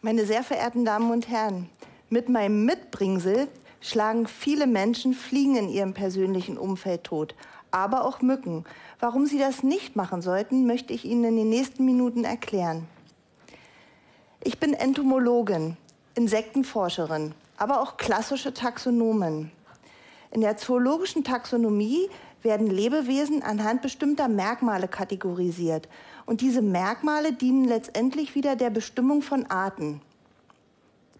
Meine sehr verehrten Damen und Herren, mit meinem Mitbringsel schlagen viele Menschen Fliegen in ihrem persönlichen Umfeld tot, aber auch Mücken. Warum sie das nicht machen sollten, möchte ich Ihnen in den nächsten Minuten erklären. Ich bin Entomologin, Insektenforscherin, aber auch klassische Taxonomin. In der zoologischen Taxonomie werden Lebewesen anhand bestimmter Merkmale kategorisiert. Und diese Merkmale dienen letztendlich wieder der Bestimmung von Arten.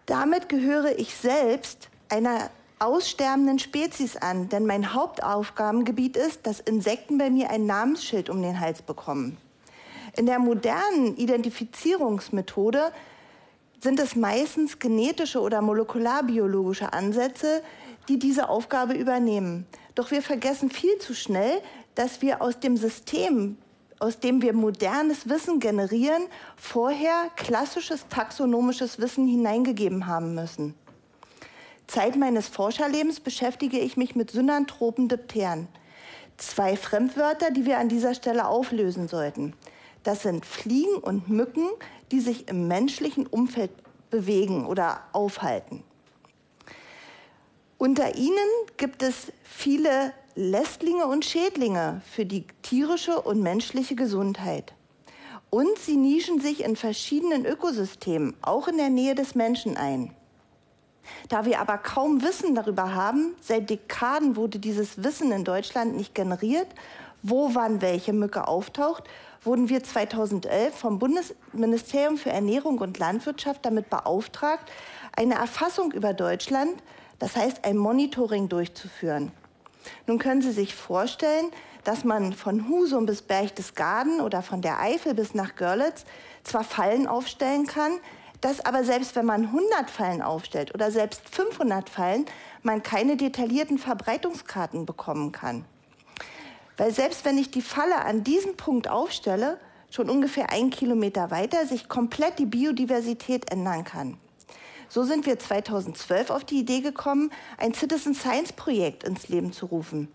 Damit gehöre ich selbst einer aussterbenden Spezies an, denn mein Hauptaufgabengebiet ist, dass Insekten bei mir ein Namensschild um den Hals bekommen. In der modernen Identifizierungsmethode sind es meistens genetische oder molekularbiologische Ansätze, die diese Aufgabe übernehmen. Doch wir vergessen viel zu schnell, dass wir aus dem System, aus dem wir modernes Wissen generieren, vorher klassisches taxonomisches Wissen hineingegeben haben müssen. Zeit meines Forscherlebens beschäftige ich mich mit synanthropen Dipteren. Zwei Fremdwörter, die wir an dieser Stelle auflösen sollten. Das sind Fliegen und Mücken, die sich im menschlichen Umfeld bewegen oder aufhalten. Unter ihnen gibt es viele Lästlinge und Schädlinge für die tierische und menschliche Gesundheit. Und sie nischen sich in verschiedenen Ökosystemen, auch in der Nähe des Menschen ein. Da wir aber kaum Wissen darüber haben, seit Dekaden wurde dieses Wissen in Deutschland nicht generiert, wo wann welche Mücke auftaucht, wurden wir 2011 vom Bundesministerium für Ernährung und Landwirtschaft damit beauftragt, eine Erfassung über Deutschland, das heißt ein Monitoring durchzuführen. Nun können Sie sich vorstellen, dass man von Husum bis Berchtesgaden oder von der Eifel bis nach Görlitz zwar Fallen aufstellen kann, dass aber selbst wenn man 100 Fallen aufstellt oder selbst 500 Fallen, man keine detaillierten Verbreitungskarten bekommen kann. Weil selbst wenn ich die Falle an diesem Punkt aufstelle, schon ungefähr einen Kilometer weiter sich komplett die Biodiversität ändern kann. So sind wir 2012 auf die Idee gekommen, ein Citizen Science Projekt ins Leben zu rufen.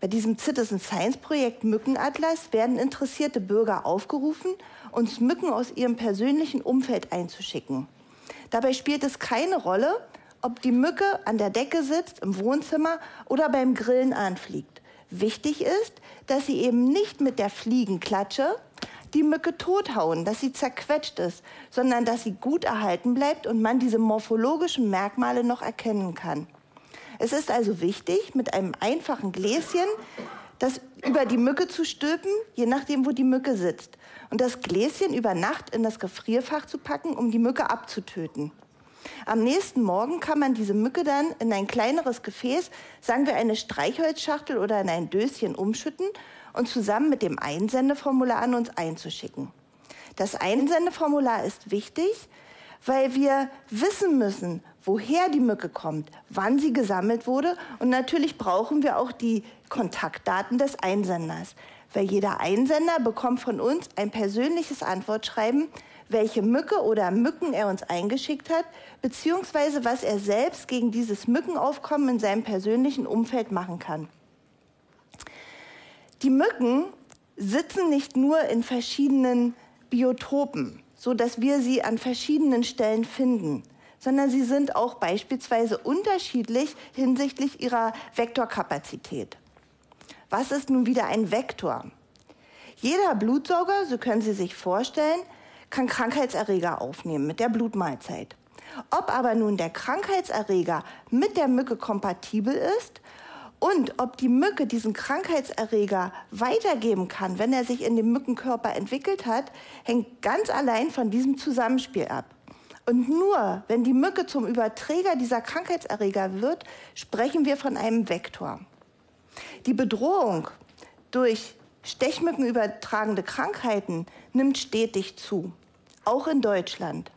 Bei diesem Citizen Science Projekt Mückenatlas werden interessierte Bürger aufgerufen, uns Mücken aus ihrem persönlichen Umfeld einzuschicken. Dabei spielt es keine Rolle, ob die Mücke an der Decke sitzt, im Wohnzimmer oder beim Grillen anfliegt. Wichtig ist, dass Sie eben nicht mit der Fliegenklatsche die Mücke tothauen, dass sie zerquetscht ist, sondern dass sie gut erhalten bleibt und man diese morphologischen Merkmale noch erkennen kann. Es ist also wichtig, mit einem einfachen Gläschen das über die Mücke zu stülpen, je nachdem, wo die Mücke sitzt. Und das Gläschen über Nacht in das Gefrierfach zu packen, um die Mücke abzutöten. Am nächsten Morgen kann man diese Mücke dann in ein kleineres Gefäß, sagen wir eine Streichholzschachtel oder in ein Döschen umschütten und zusammen mit dem Einsendeformular an uns einzuschicken. Das Einsendeformular ist wichtig, weil wir wissen müssen, woher die Mücke kommt, wann sie gesammelt wurde und natürlich brauchen wir auch die Kontaktdaten des Einsenders. Weil jeder Einsender bekommt von uns ein persönliches Antwortschreiben, welche Mücke oder Mücken er uns eingeschickt hat, beziehungsweise was er selbst gegen dieses Mückenaufkommen in seinem persönlichen Umfeld machen kann. Die Mücken sitzen nicht nur in verschiedenen Biotopen, so dass wir sie an verschiedenen Stellen finden, sondern sie sind auch beispielsweise unterschiedlich hinsichtlich ihrer Vektorkapazität. Was ist nun wieder ein Vektor? Jeder Blutsauger, so können Sie sich vorstellen, kann Krankheitserreger aufnehmen mit der Blutmahlzeit. Ob aber nun der Krankheitserreger mit der Mücke kompatibel ist und ob die Mücke diesen Krankheitserreger weitergeben kann, wenn er sich in dem Mückenkörper entwickelt hat, hängt ganz allein von diesem Zusammenspiel ab. Und nur wenn die Mücke zum Überträger dieser Krankheitserreger wird, sprechen wir von einem Vektor. Die Bedrohung durch Stechmücken übertragende Krankheiten nimmt stetig zu auch in Deutschland.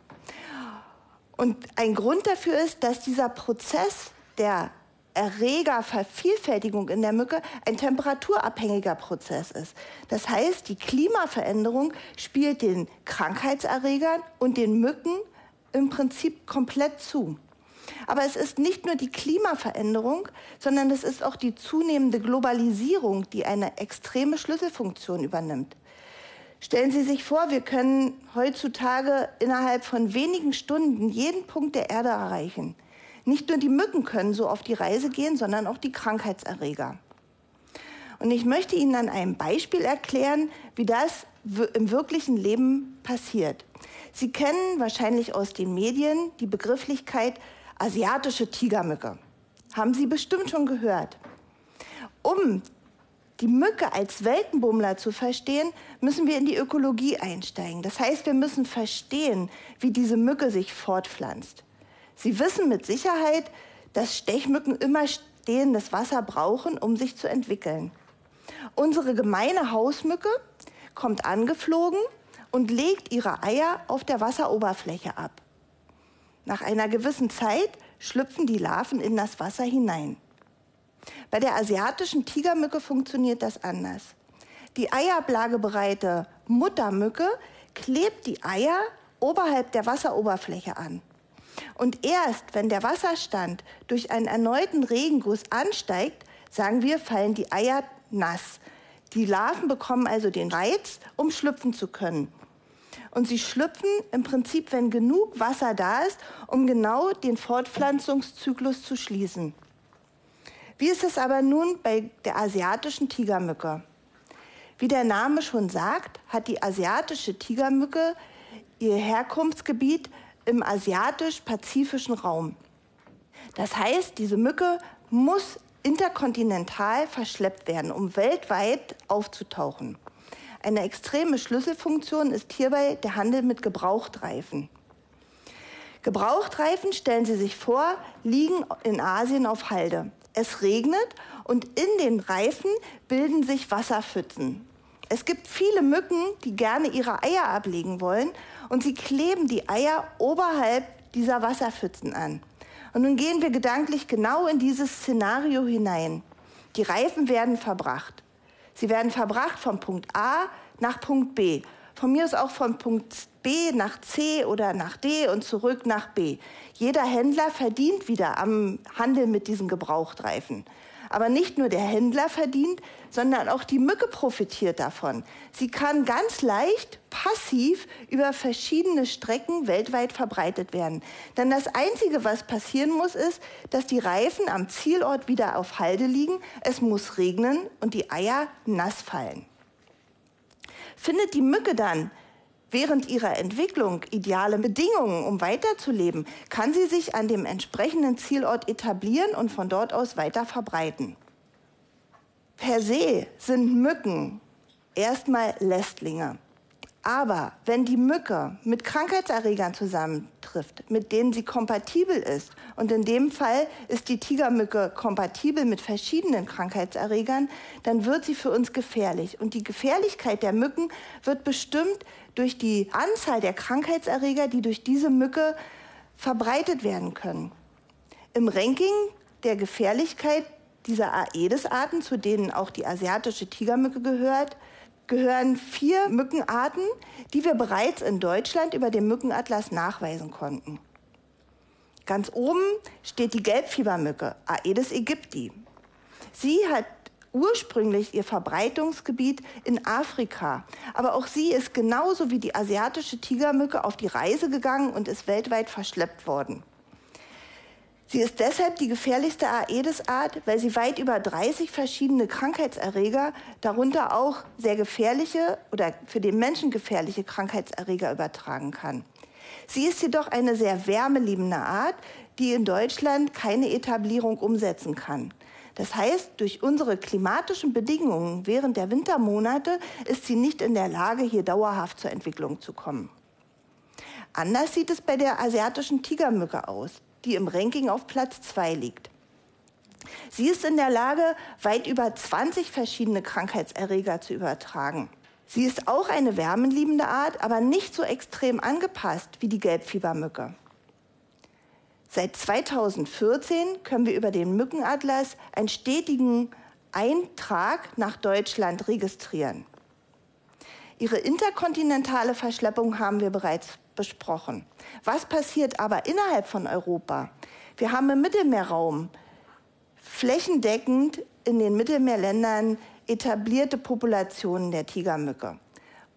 Und ein Grund dafür ist, dass dieser Prozess der Erregervervielfältigung in der Mücke ein temperaturabhängiger Prozess ist. Das heißt, die Klimaveränderung spielt den Krankheitserregern und den Mücken im Prinzip komplett zu. Aber es ist nicht nur die Klimaveränderung, sondern es ist auch die zunehmende Globalisierung, die eine extreme Schlüsselfunktion übernimmt. Stellen Sie sich vor, wir können heutzutage innerhalb von wenigen Stunden jeden Punkt der Erde erreichen. Nicht nur die Mücken können so auf die Reise gehen, sondern auch die Krankheitserreger. Und ich möchte Ihnen an einem Beispiel erklären, wie das im wirklichen Leben passiert. Sie kennen wahrscheinlich aus den Medien die Begrifflichkeit asiatische Tigermücke. Haben Sie bestimmt schon gehört. Um die Mücke als Weltenbummler zu verstehen, müssen wir in die Ökologie einsteigen. Das heißt, wir müssen verstehen, wie diese Mücke sich fortpflanzt. Sie wissen mit Sicherheit, dass Stechmücken immer stehendes Wasser brauchen, um sich zu entwickeln. Unsere gemeine Hausmücke kommt angeflogen und legt ihre Eier auf der Wasseroberfläche ab. Nach einer gewissen Zeit schlüpfen die Larven in das Wasser hinein. Bei der asiatischen Tigermücke funktioniert das anders. Die eiablagebereite Muttermücke klebt die Eier oberhalb der Wasseroberfläche an. Und erst wenn der Wasserstand durch einen erneuten Regenguss ansteigt, sagen wir, fallen die Eier nass. Die Larven bekommen also den Reiz, um schlüpfen zu können. Und sie schlüpfen im Prinzip, wenn genug Wasser da ist, um genau den Fortpflanzungszyklus zu schließen. Wie ist es aber nun bei der asiatischen Tigermücke? Wie der Name schon sagt, hat die asiatische Tigermücke ihr Herkunftsgebiet im asiatisch-pazifischen Raum. Das heißt, diese Mücke muss interkontinental verschleppt werden, um weltweit aufzutauchen. Eine extreme Schlüsselfunktion ist hierbei der Handel mit Gebrauchtreifen. Gebrauchtreifen, stellen Sie sich vor, liegen in Asien auf Halde. Es regnet und in den Reifen bilden sich Wasserpfützen. Es gibt viele Mücken, die gerne ihre Eier ablegen wollen und sie kleben die Eier oberhalb dieser Wasserpfützen an. Und nun gehen wir gedanklich genau in dieses Szenario hinein. Die Reifen werden verbracht. Sie werden verbracht von Punkt A nach Punkt B. Von mir aus auch von Punkt B nach C oder nach D und zurück nach B. Jeder Händler verdient wieder am Handel mit diesen Gebrauchtreifen. Aber nicht nur der Händler verdient, sondern auch die Mücke profitiert davon. Sie kann ganz leicht passiv über verschiedene Strecken weltweit verbreitet werden. Denn das Einzige, was passieren muss, ist, dass die Reifen am Zielort wieder auf Halde liegen, es muss regnen und die Eier nass fallen. Findet die Mücke dann während ihrer Entwicklung ideale Bedingungen, um weiterzuleben, kann sie sich an dem entsprechenden Zielort etablieren und von dort aus weiter verbreiten. Per se sind Mücken erstmal Lästlinge. Aber wenn die Mücke mit Krankheitserregern zusammentrifft, mit denen sie kompatibel ist, und in dem Fall ist die Tigermücke kompatibel mit verschiedenen Krankheitserregern, dann wird sie für uns gefährlich. Und die Gefährlichkeit der Mücken wird bestimmt durch die Anzahl der Krankheitserreger, die durch diese Mücke verbreitet werden können. Im Ranking der Gefährlichkeit dieser Aedes-Arten, zu denen auch die asiatische Tigermücke gehört, gehören vier Mückenarten, die wir bereits in Deutschland über den Mückenatlas nachweisen konnten. Ganz oben steht die Gelbfiebermücke, Aedes aegypti. Sie hat ursprünglich ihr Verbreitungsgebiet in Afrika, aber auch sie ist genauso wie die asiatische Tigermücke auf die Reise gegangen und ist weltweit verschleppt worden. Sie ist deshalb die gefährlichste Aedes-Art, weil sie weit über 30 verschiedene Krankheitserreger, darunter auch sehr gefährliche oder für den Menschen gefährliche Krankheitserreger übertragen kann. Sie ist jedoch eine sehr wärmeliebende Art, die in Deutschland keine Etablierung umsetzen kann. Das heißt, durch unsere klimatischen Bedingungen während der Wintermonate ist sie nicht in der Lage, hier dauerhaft zur Entwicklung zu kommen. Anders sieht es bei der asiatischen Tigermücke aus die im Ranking auf Platz 2 liegt. Sie ist in der Lage, weit über 20 verschiedene Krankheitserreger zu übertragen. Sie ist auch eine wärmenliebende Art, aber nicht so extrem angepasst wie die Gelbfiebermücke. Seit 2014 können wir über den Mückenatlas einen stetigen Eintrag nach Deutschland registrieren. Ihre interkontinentale Verschleppung haben wir bereits besprochen. Was passiert aber innerhalb von Europa? Wir haben im Mittelmeerraum flächendeckend in den Mittelmeerländern etablierte Populationen der Tigermücke.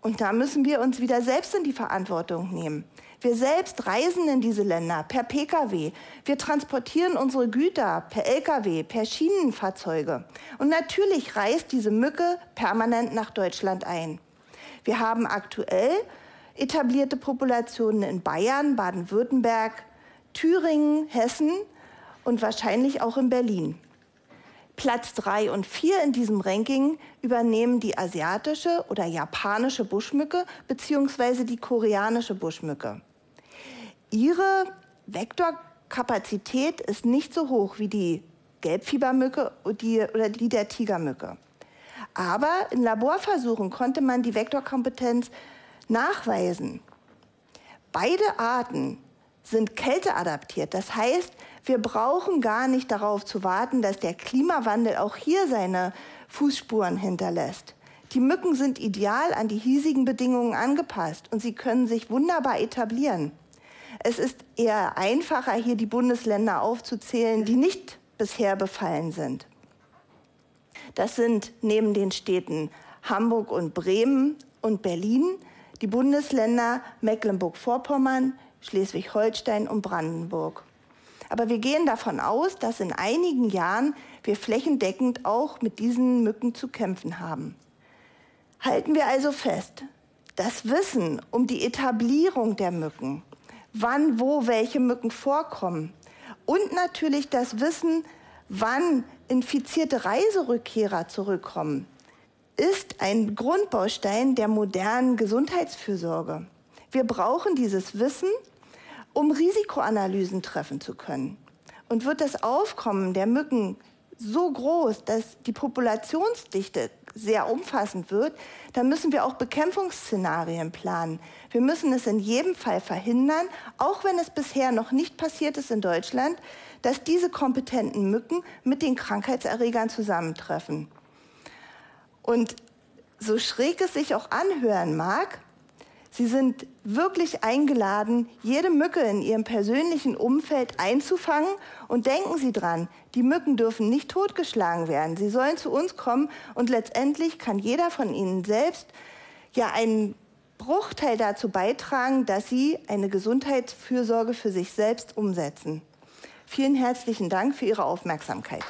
Und da müssen wir uns wieder selbst in die Verantwortung nehmen. Wir selbst reisen in diese Länder per Pkw. Wir transportieren unsere Güter per Lkw, per Schienenfahrzeuge. Und natürlich reist diese Mücke permanent nach Deutschland ein. Wir haben aktuell etablierte Populationen in Bayern, Baden-Württemberg, Thüringen, Hessen und wahrscheinlich auch in Berlin. Platz 3 und 4 in diesem Ranking übernehmen die asiatische oder japanische Buschmücke bzw. die koreanische Buschmücke. Ihre Vektorkapazität ist nicht so hoch wie die Gelbfiebermücke oder die der Tigermücke. Aber in Laborversuchen konnte man die Vektorkompetenz nachweisen. Beide Arten sind kälteadaptiert. Das heißt, wir brauchen gar nicht darauf zu warten, dass der Klimawandel auch hier seine Fußspuren hinterlässt. Die Mücken sind ideal an die hiesigen Bedingungen angepasst und sie können sich wunderbar etablieren. Es ist eher einfacher, hier die Bundesländer aufzuzählen, die nicht bisher befallen sind. Das sind neben den Städten Hamburg und Bremen und Berlin die Bundesländer Mecklenburg-Vorpommern, Schleswig-Holstein und Brandenburg. Aber wir gehen davon aus, dass in einigen Jahren wir flächendeckend auch mit diesen Mücken zu kämpfen haben. Halten wir also fest, das Wissen um die Etablierung der Mücken, wann, wo welche Mücken vorkommen und natürlich das Wissen, wann infizierte Reiserückkehrer zurückkommen, ist ein Grundbaustein der modernen Gesundheitsfürsorge. Wir brauchen dieses Wissen, um Risikoanalysen treffen zu können. Und wird das Aufkommen der Mücken so groß, dass die Populationsdichte sehr umfassend wird, dann müssen wir auch Bekämpfungsszenarien planen. Wir müssen es in jedem Fall verhindern, auch wenn es bisher noch nicht passiert ist in Deutschland, dass diese kompetenten Mücken mit den Krankheitserregern zusammentreffen. Und so schräg es sich auch anhören mag, Sie sind wirklich eingeladen, jede Mücke in Ihrem persönlichen Umfeld einzufangen. Und denken Sie dran, die Mücken dürfen nicht totgeschlagen werden. Sie sollen zu uns kommen und letztendlich kann jeder von Ihnen selbst ja einen Bruchteil dazu beitragen, dass Sie eine Gesundheitsfürsorge für sich selbst umsetzen. Vielen herzlichen Dank für Ihre Aufmerksamkeit.